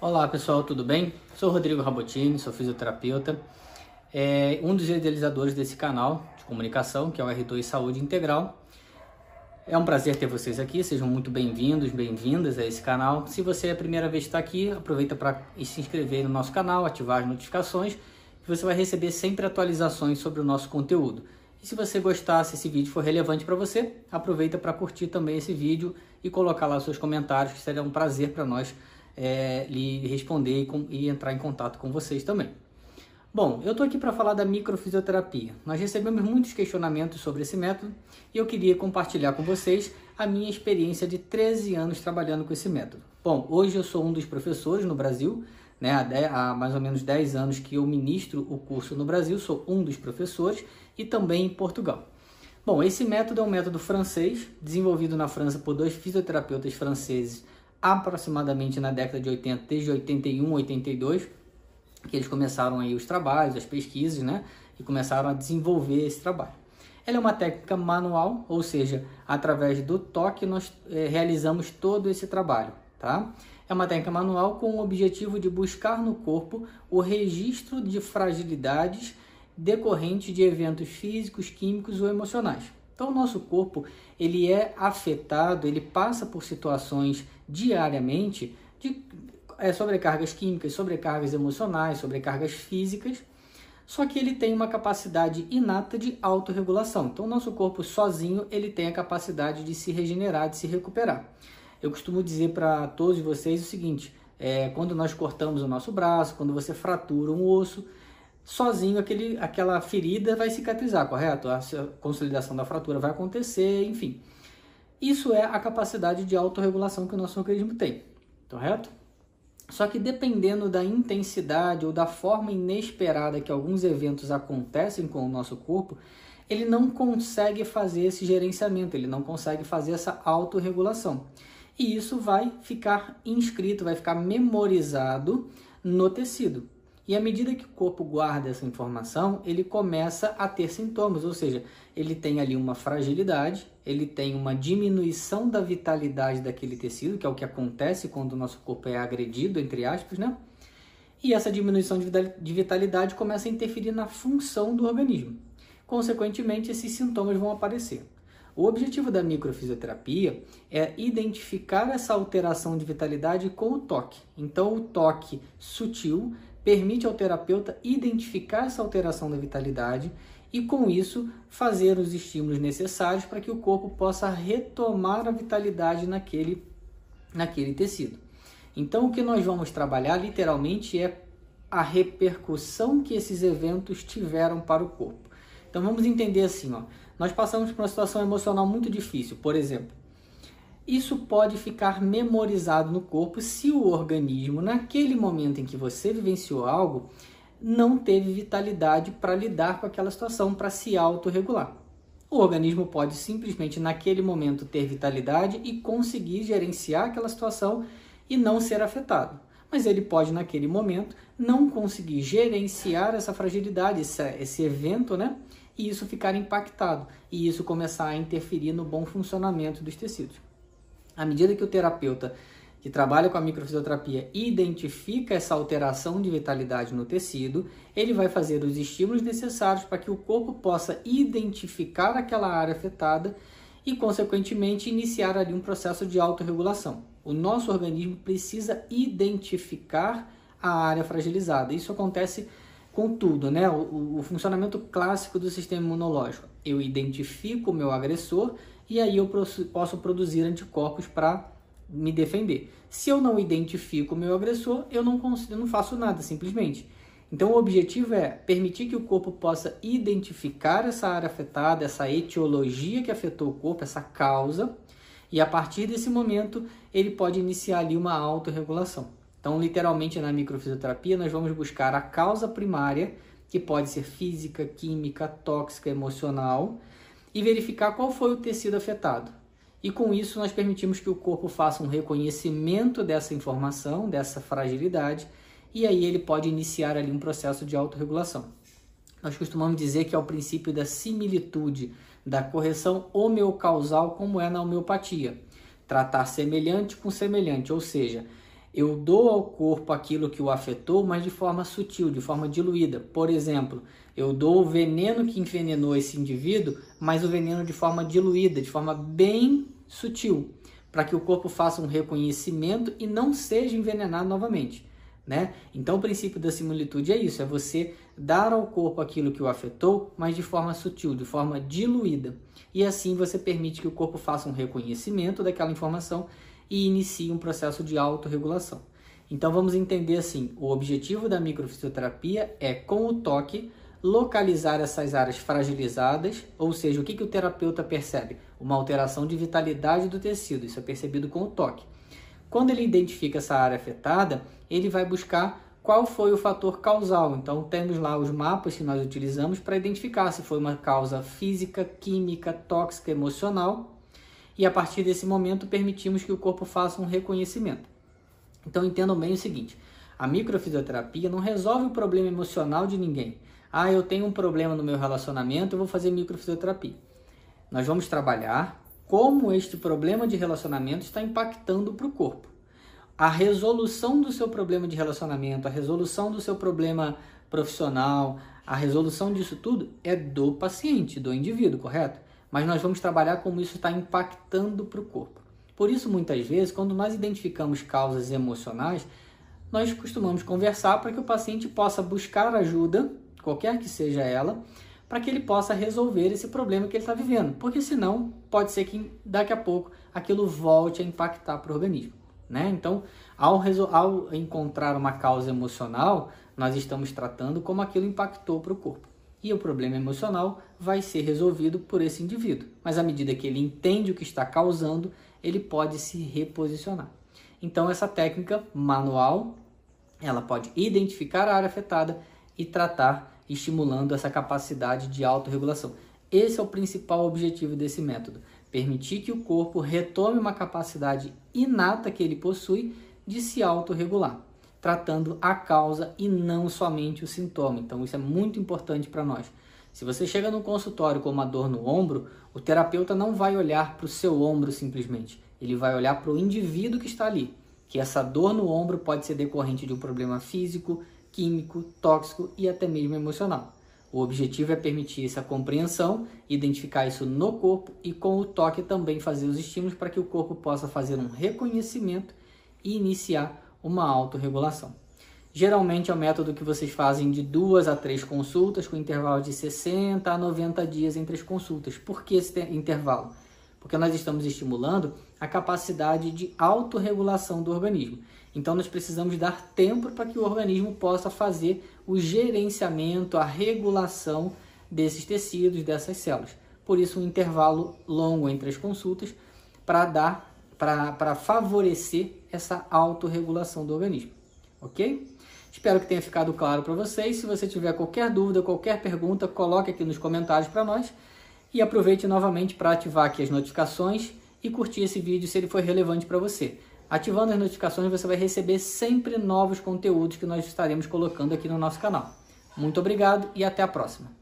Olá pessoal, tudo bem? Sou Rodrigo Rabotini, sou fisioterapeuta, é um dos idealizadores desse canal de comunicação, que é o R2 Saúde Integral. É um prazer ter vocês aqui, sejam muito bem-vindos, bem-vindas a esse canal. Se você é a primeira vez que está aqui, aproveita para se inscrever no nosso canal, ativar as notificações, que você vai receber sempre atualizações sobre o nosso conteúdo. E se você gostar, se esse vídeo for relevante para você, aproveita para curtir também esse vídeo e colocar lá seus comentários, que será um prazer para nós é, lhe responder e, com, e entrar em contato com vocês também. Bom, eu estou aqui para falar da microfisioterapia. Nós recebemos muitos questionamentos sobre esse método e eu queria compartilhar com vocês a minha experiência de 13 anos trabalhando com esse método. Bom, hoje eu sou um dos professores no Brasil, né, há, há mais ou menos 10 anos que eu ministro o curso no Brasil, sou um dos professores e também em Portugal. Bom, esse método é um método francês, desenvolvido na França por dois fisioterapeutas franceses aproximadamente na década de 80, desde 81, 82, que eles começaram aí os trabalhos, as pesquisas, né? E começaram a desenvolver esse trabalho. Ela é uma técnica manual, ou seja, através do toque nós é, realizamos todo esse trabalho, tá? É uma técnica manual com o objetivo de buscar no corpo o registro de fragilidades decorrentes de eventos físicos, químicos ou emocionais. Então, o nosso corpo ele é afetado, ele passa por situações diariamente de é, sobrecargas químicas, sobrecargas emocionais, sobrecargas físicas, só que ele tem uma capacidade inata de autorregulação. Então, o nosso corpo sozinho ele tem a capacidade de se regenerar, de se recuperar. Eu costumo dizer para todos vocês o seguinte: é, quando nós cortamos o nosso braço, quando você fratura um osso, sozinho aquele, aquela ferida vai cicatrizar, correto? A consolidação da fratura vai acontecer, enfim. Isso é a capacidade de autorregulação que o nosso organismo tem, correto? Só que dependendo da intensidade ou da forma inesperada que alguns eventos acontecem com o nosso corpo, ele não consegue fazer esse gerenciamento, ele não consegue fazer essa autorregulação. E isso vai ficar inscrito, vai ficar memorizado no tecido. E à medida que o corpo guarda essa informação, ele começa a ter sintomas, ou seja, ele tem ali uma fragilidade, ele tem uma diminuição da vitalidade daquele tecido, que é o que acontece quando o nosso corpo é agredido, entre aspas, né? E essa diminuição de vitalidade começa a interferir na função do organismo. Consequentemente, esses sintomas vão aparecer. O objetivo da microfisioterapia é identificar essa alteração de vitalidade com o toque. Então, o toque sutil permite ao terapeuta identificar essa alteração da vitalidade e, com isso, fazer os estímulos necessários para que o corpo possa retomar a vitalidade naquele, naquele tecido. Então, o que nós vamos trabalhar literalmente é a repercussão que esses eventos tiveram para o corpo. Então, vamos entender assim: ó, nós passamos por uma situação emocional muito difícil, por exemplo isso pode ficar memorizado no corpo se o organismo, naquele momento em que você vivenciou algo, não teve vitalidade para lidar com aquela situação, para se autorregular. O organismo pode simplesmente naquele momento ter vitalidade e conseguir gerenciar aquela situação e não ser afetado. Mas ele pode naquele momento não conseguir gerenciar essa fragilidade, esse, esse evento, né? E isso ficar impactado e isso começar a interferir no bom funcionamento dos tecidos. À medida que o terapeuta que trabalha com a microfisioterapia identifica essa alteração de vitalidade no tecido, ele vai fazer os estímulos necessários para que o corpo possa identificar aquela área afetada e, consequentemente, iniciar ali um processo de autorregulação. O nosso organismo precisa identificar a área fragilizada. Isso acontece com tudo, né? O, o funcionamento clássico do sistema imunológico. Eu identifico o meu agressor e aí eu posso produzir anticorpos para me defender. Se eu não identifico o meu agressor, eu não, consigo, eu não faço nada, simplesmente. Então, o objetivo é permitir que o corpo possa identificar essa área afetada, essa etiologia que afetou o corpo, essa causa, e a partir desse momento ele pode iniciar ali uma autorregulação. Então, literalmente na microfisioterapia, nós vamos buscar a causa primária, que pode ser física, química, tóxica, emocional, e verificar qual foi o tecido afetado. E com isso nós permitimos que o corpo faça um reconhecimento dessa informação, dessa fragilidade, e aí ele pode iniciar ali um processo de autorregulação. Nós costumamos dizer que é o princípio da similitude, da correção homeocausal, como é na homeopatia. Tratar semelhante com semelhante, ou seja, eu dou ao corpo aquilo que o afetou, mas de forma sutil, de forma diluída. Por exemplo, eu dou o veneno que envenenou esse indivíduo, mas o veneno de forma diluída, de forma bem sutil, para que o corpo faça um reconhecimento e não seja envenenado novamente. Né? Então, o princípio da similitude é isso: é você dar ao corpo aquilo que o afetou, mas de forma sutil, de forma diluída. E assim você permite que o corpo faça um reconhecimento daquela informação e inicie um processo de autorregulação. Então vamos entender assim: o objetivo da microfisioterapia é, com o toque, localizar essas áreas fragilizadas, ou seja, o que, que o terapeuta percebe? Uma alteração de vitalidade do tecido, isso é percebido com o toque. Quando ele identifica essa área afetada, ele vai buscar qual foi o fator causal. Então, temos lá os mapas que nós utilizamos para identificar se foi uma causa física, química, tóxica, emocional e a partir desse momento permitimos que o corpo faça um reconhecimento. Então entendam bem o seguinte: a microfisioterapia não resolve o problema emocional de ninguém. Ah, eu tenho um problema no meu relacionamento, eu vou fazer microfisioterapia. Nós vamos trabalhar como este problema de relacionamento está impactando para o corpo. A resolução do seu problema de relacionamento, a resolução do seu problema profissional, a resolução disso tudo é do paciente, do indivíduo, correto? mas nós vamos trabalhar como isso está impactando para o corpo. Por isso, muitas vezes, quando nós identificamos causas emocionais, nós costumamos conversar para que o paciente possa buscar ajuda, qualquer que seja ela, para que ele possa resolver esse problema que ele está vivendo. Porque senão, pode ser que daqui a pouco aquilo volte a impactar para o organismo. Né? Então, ao, ao encontrar uma causa emocional, nós estamos tratando como aquilo impactou para o corpo e o problema emocional vai ser resolvido por esse indivíduo. Mas à medida que ele entende o que está causando, ele pode se reposicionar. Então essa técnica manual, ela pode identificar a área afetada e tratar estimulando essa capacidade de autorregulação. Esse é o principal objetivo desse método, permitir que o corpo retome uma capacidade inata que ele possui de se autorregular tratando a causa e não somente o sintoma. Então, isso é muito importante para nós. Se você chega no consultório com uma dor no ombro, o terapeuta não vai olhar para o seu ombro simplesmente. Ele vai olhar para o indivíduo que está ali. Que essa dor no ombro pode ser decorrente de um problema físico, químico, tóxico e até mesmo emocional. O objetivo é permitir essa compreensão, identificar isso no corpo e com o toque também fazer os estímulos para que o corpo possa fazer um reconhecimento e iniciar uma autorregulação. Geralmente é o método que vocês fazem de duas a três consultas, com intervalo de 60 a 90 dias entre as consultas. Por que esse intervalo? Porque nós estamos estimulando a capacidade de autorregulação do organismo. Então nós precisamos dar tempo para que o organismo possa fazer o gerenciamento, a regulação desses tecidos, dessas células. Por isso um intervalo longo entre as consultas para dar para favorecer essa autorregulação do organismo, ok? Espero que tenha ficado claro para vocês. Se você tiver qualquer dúvida, qualquer pergunta, coloque aqui nos comentários para nós e aproveite novamente para ativar aqui as notificações e curtir esse vídeo se ele for relevante para você. Ativando as notificações, você vai receber sempre novos conteúdos que nós estaremos colocando aqui no nosso canal. Muito obrigado e até a próxima.